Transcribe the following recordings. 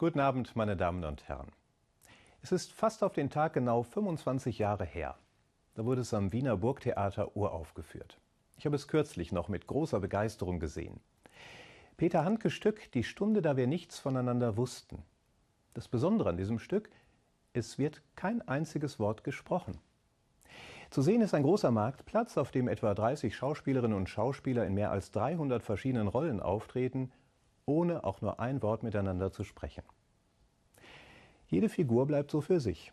Guten Abend, meine Damen und Herren. Es ist fast auf den Tag genau 25 Jahre her. Da wurde es am Wiener Burgtheater uraufgeführt. Ich habe es kürzlich noch mit großer Begeisterung gesehen. Peter Handkes Stück Die Stunde, da wir nichts voneinander wussten. Das Besondere an diesem Stück, es wird kein einziges Wort gesprochen. Zu sehen ist ein großer Marktplatz, auf dem etwa 30 Schauspielerinnen und Schauspieler in mehr als 300 verschiedenen Rollen auftreten ohne auch nur ein Wort miteinander zu sprechen. Jede Figur bleibt so für sich.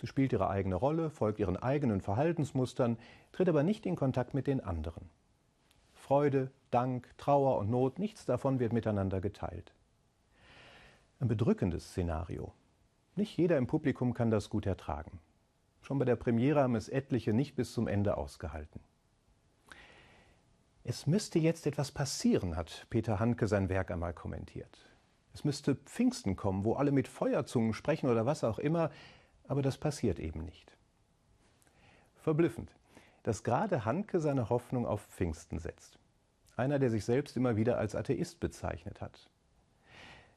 Sie spielt ihre eigene Rolle, folgt ihren eigenen Verhaltensmustern, tritt aber nicht in Kontakt mit den anderen. Freude, Dank, Trauer und Not, nichts davon wird miteinander geteilt. Ein bedrückendes Szenario. Nicht jeder im Publikum kann das gut ertragen. Schon bei der Premiere haben es etliche nicht bis zum Ende ausgehalten. Es müsste jetzt etwas passieren, hat Peter Handke sein Werk einmal kommentiert. Es müsste Pfingsten kommen, wo alle mit Feuerzungen sprechen oder was auch immer, aber das passiert eben nicht. Verblüffend, dass gerade Handke seine Hoffnung auf Pfingsten setzt. Einer, der sich selbst immer wieder als Atheist bezeichnet hat.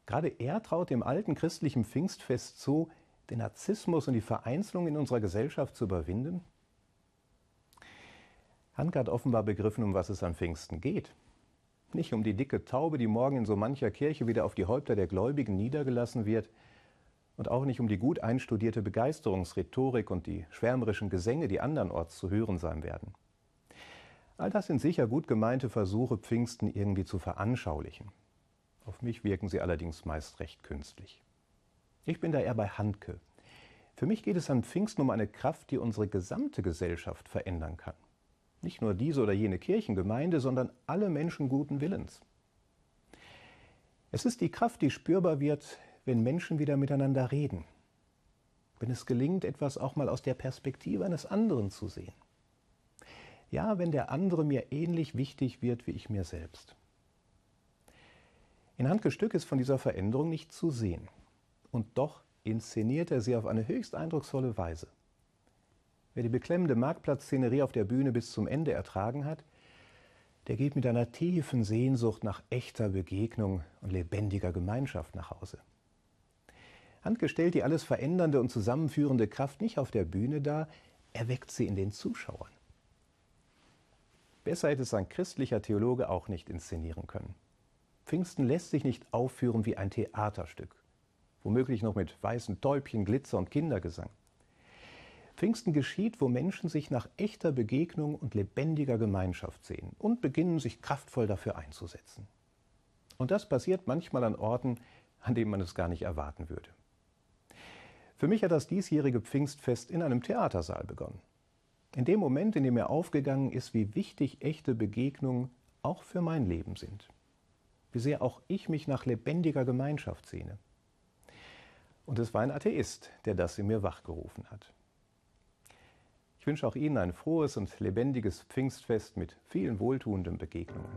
Gerade er traut dem alten christlichen Pfingstfest zu, den Narzissmus und die Vereinzelung in unserer Gesellschaft zu überwinden Hanke hat offenbar begriffen, um was es an Pfingsten geht. Nicht um die dicke Taube, die morgen in so mancher Kirche wieder auf die Häupter der Gläubigen niedergelassen wird, und auch nicht um die gut einstudierte Begeisterungsrhetorik und die schwärmerischen Gesänge, die andernorts zu hören sein werden. All das sind sicher gut gemeinte Versuche, Pfingsten irgendwie zu veranschaulichen. Auf mich wirken sie allerdings meist recht künstlich. Ich bin da eher bei Handke. Für mich geht es an Pfingsten um eine Kraft, die unsere gesamte Gesellschaft verändern kann. Nicht nur diese oder jene Kirchengemeinde, sondern alle Menschen guten Willens. Es ist die Kraft, die spürbar wird, wenn Menschen wieder miteinander reden. Wenn es gelingt, etwas auch mal aus der Perspektive eines anderen zu sehen. Ja, wenn der andere mir ähnlich wichtig wird wie ich mir selbst. In Handke Stück ist von dieser Veränderung nicht zu sehen. Und doch inszeniert er sie auf eine höchst eindrucksvolle Weise. Wer die beklemmende Marktplatzszenerie auf der Bühne bis zum Ende ertragen hat, der geht mit einer tiefen Sehnsucht nach echter Begegnung und lebendiger Gemeinschaft nach Hause. Handke stellt die alles verändernde und zusammenführende Kraft nicht auf der Bühne dar, er weckt sie in den Zuschauern. Besser hätte es ein christlicher Theologe auch nicht inszenieren können. Pfingsten lässt sich nicht aufführen wie ein Theaterstück, womöglich noch mit weißen Täubchen, Glitzer und Kindergesang. Pfingsten geschieht, wo Menschen sich nach echter Begegnung und lebendiger Gemeinschaft sehen und beginnen, sich kraftvoll dafür einzusetzen. Und das passiert manchmal an Orten, an denen man es gar nicht erwarten würde. Für mich hat das diesjährige Pfingstfest in einem Theatersaal begonnen. In dem Moment, in dem mir aufgegangen ist, wie wichtig echte Begegnungen auch für mein Leben sind. Wie sehr auch ich mich nach lebendiger Gemeinschaft sehne. Und es war ein Atheist, der das in mir wachgerufen hat. Ich wünsche auch Ihnen ein frohes und lebendiges Pfingstfest mit vielen wohltuenden Begegnungen.